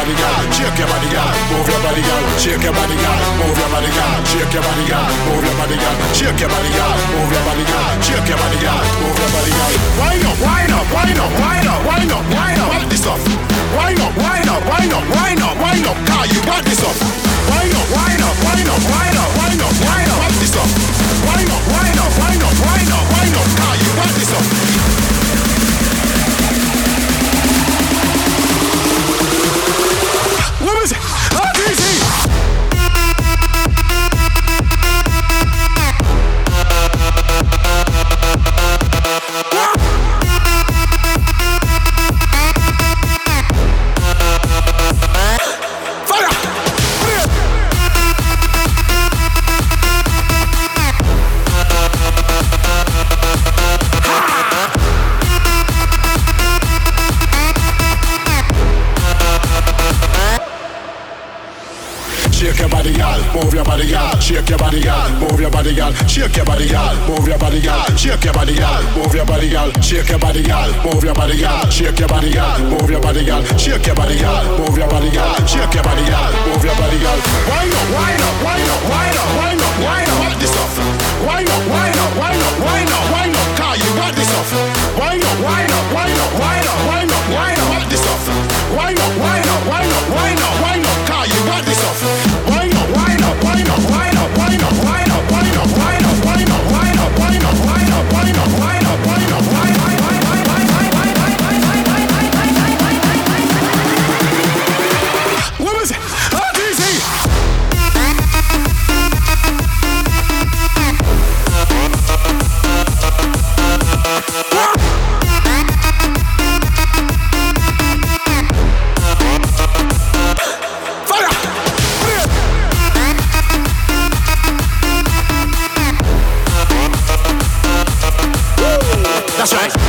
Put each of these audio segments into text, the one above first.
body, girl. Shake your body, girl. Move your body, girl. Shake your body, girl. Move your body, girl. Shake your body, girl. Move your body, girl. Shake your body, girl. Move your body, girl. Shake your body, girl. Move your body, girl. Wind up, wind up, wind up, wind up, wind up, wind up. Wind this up. Wind up, wind up, wind up, wind up, wind up. Car, you got this up. Wind up, wind up, wind up, wind up, wind up, wind up. Wind this up. Wind up, wind up, wind up, wind up, wind up. Car, you got this up. ごめん Shake your body, girl. Move your body, girl. Shake your body, girl. Move your body, girl. Shake your body, girl. Move your body, girl. Shake your body, girl. Move your body, girl. Shake your body, girl. Move your body, girl. Shake your body, girl. Move your body, girl. Shake your body, girl. Move your body, girl. Shake your body, girl. Move your body, girl. Wind up, wind up, wind up, wind up, wind up, wind up. What this off? Wind up, wind up, wind up, wind up, wind up. Car, you got this off. Wind up, wind up, wind up, wind up, wind up, wind up. What this off? Wind up, wind up, wind up, wind up, wind up. Car, you got this off. That's right.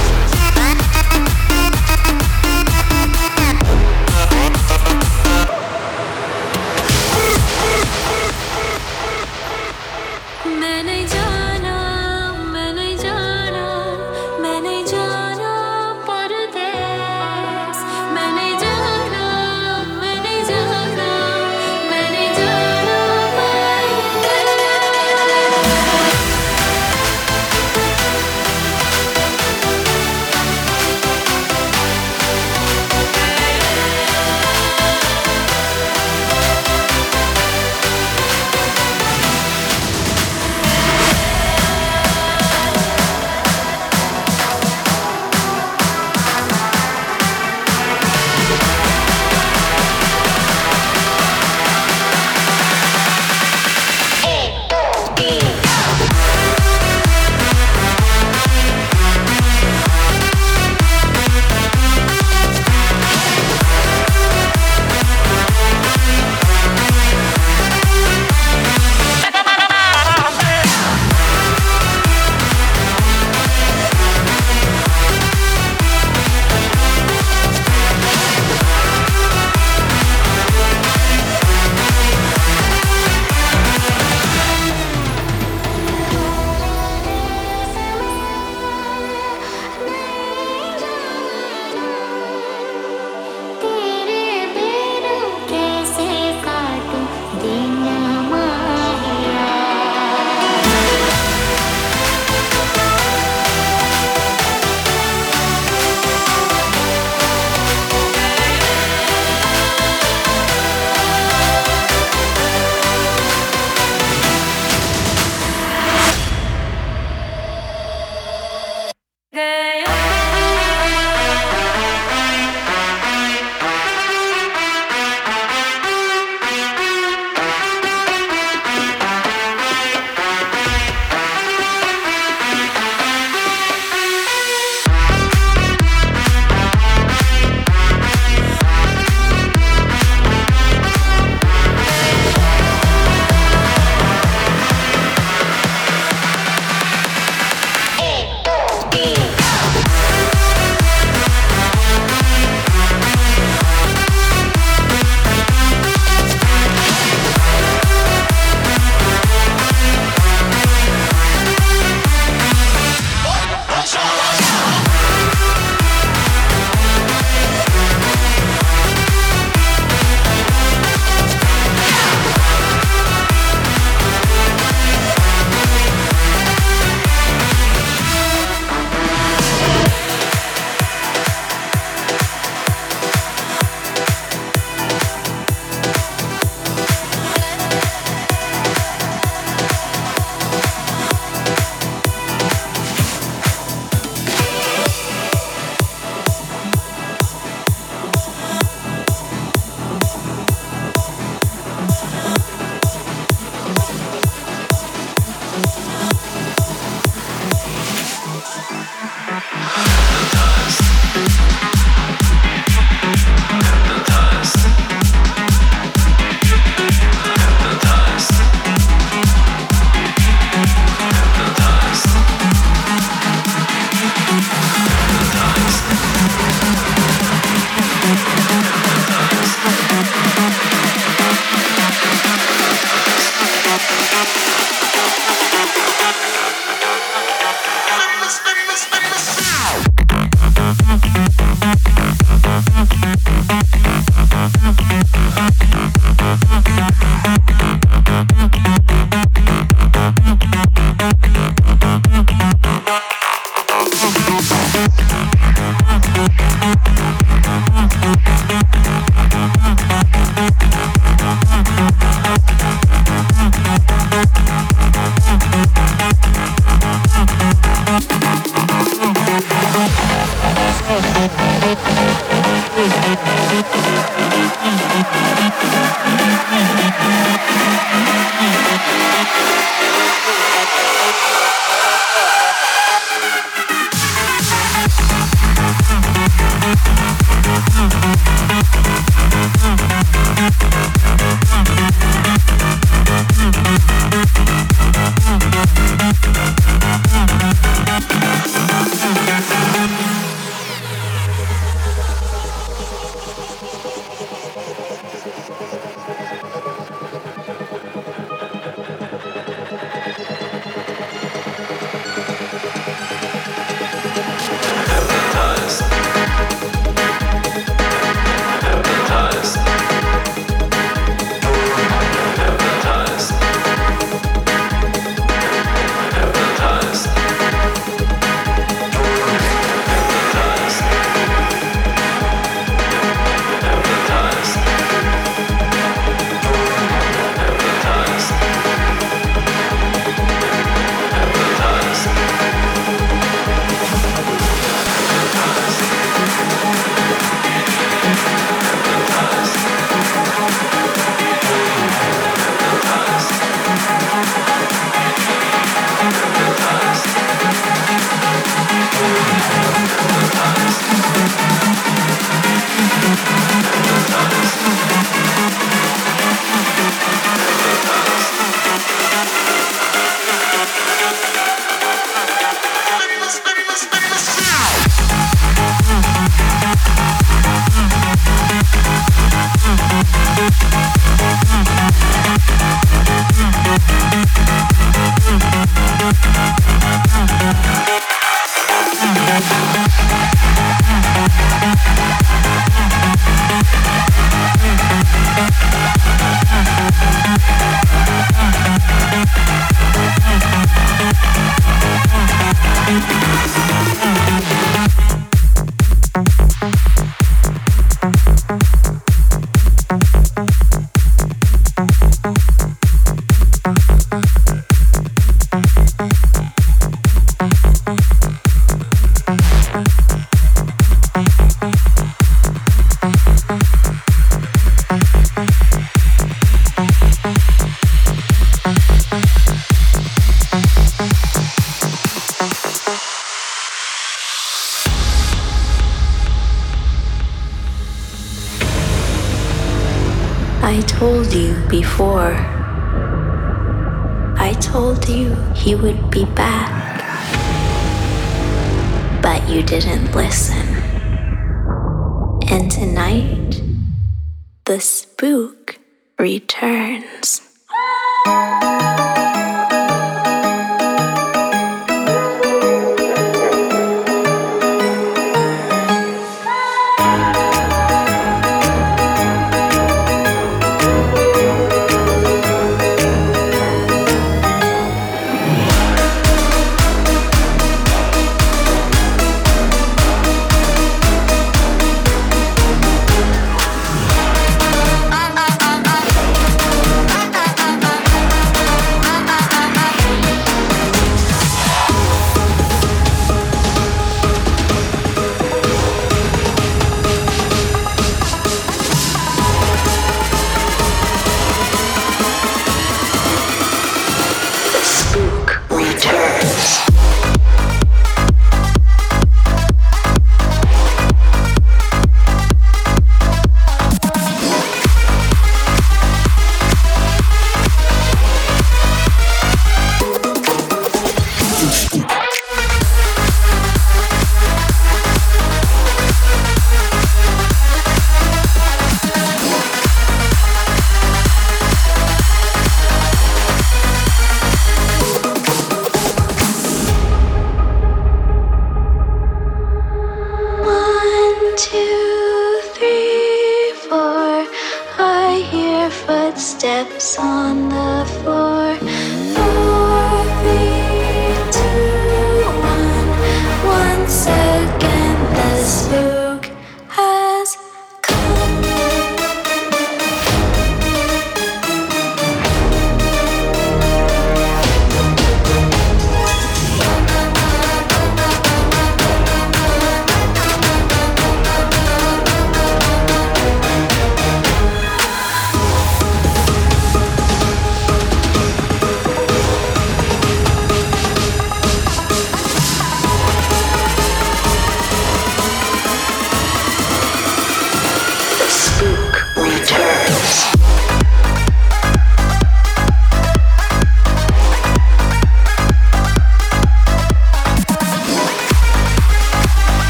The spook returns.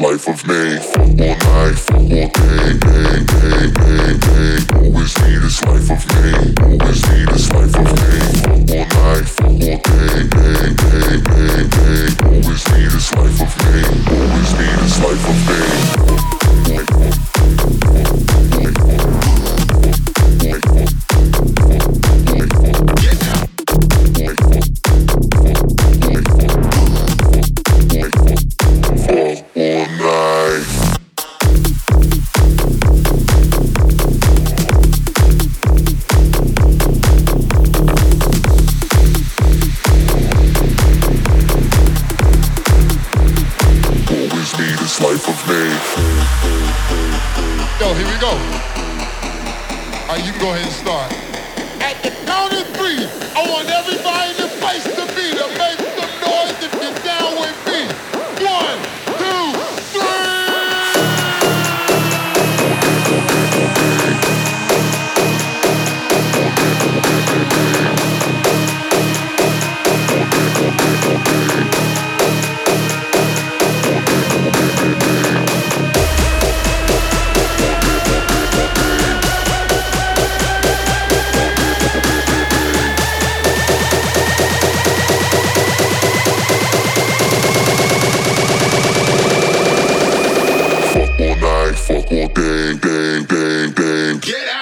All right, you can Get out!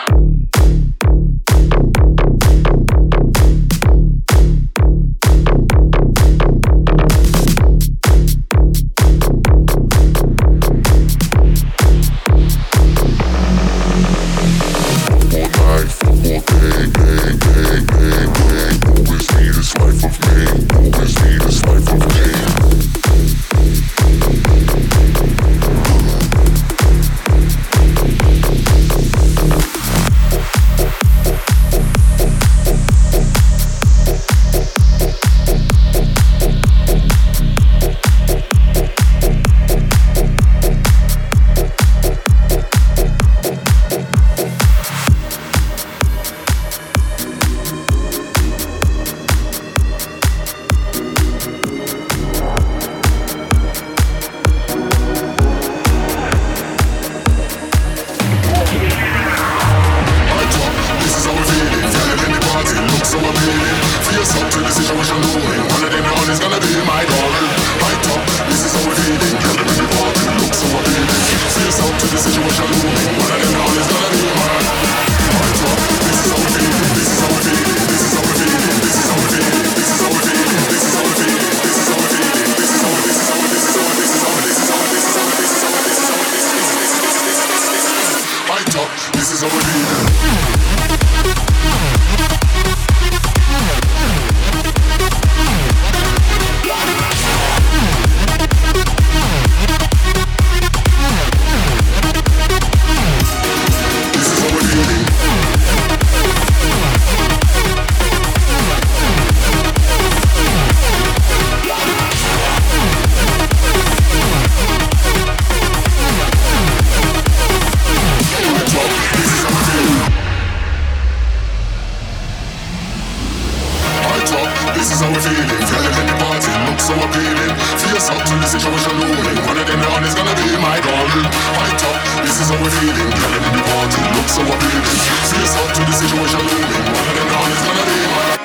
Feel me the party looks so appealing. Fierce up to the situation looming. One of them all is gonna be my darling. Fight up, this is how we're feeling. Telling me the party looks so appealing. Fierce up to the situation looming. One of them all is gonna be my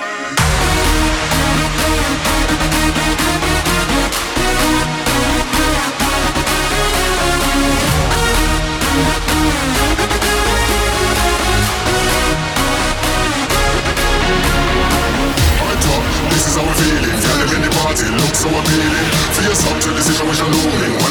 so I made it. Face up to the situation.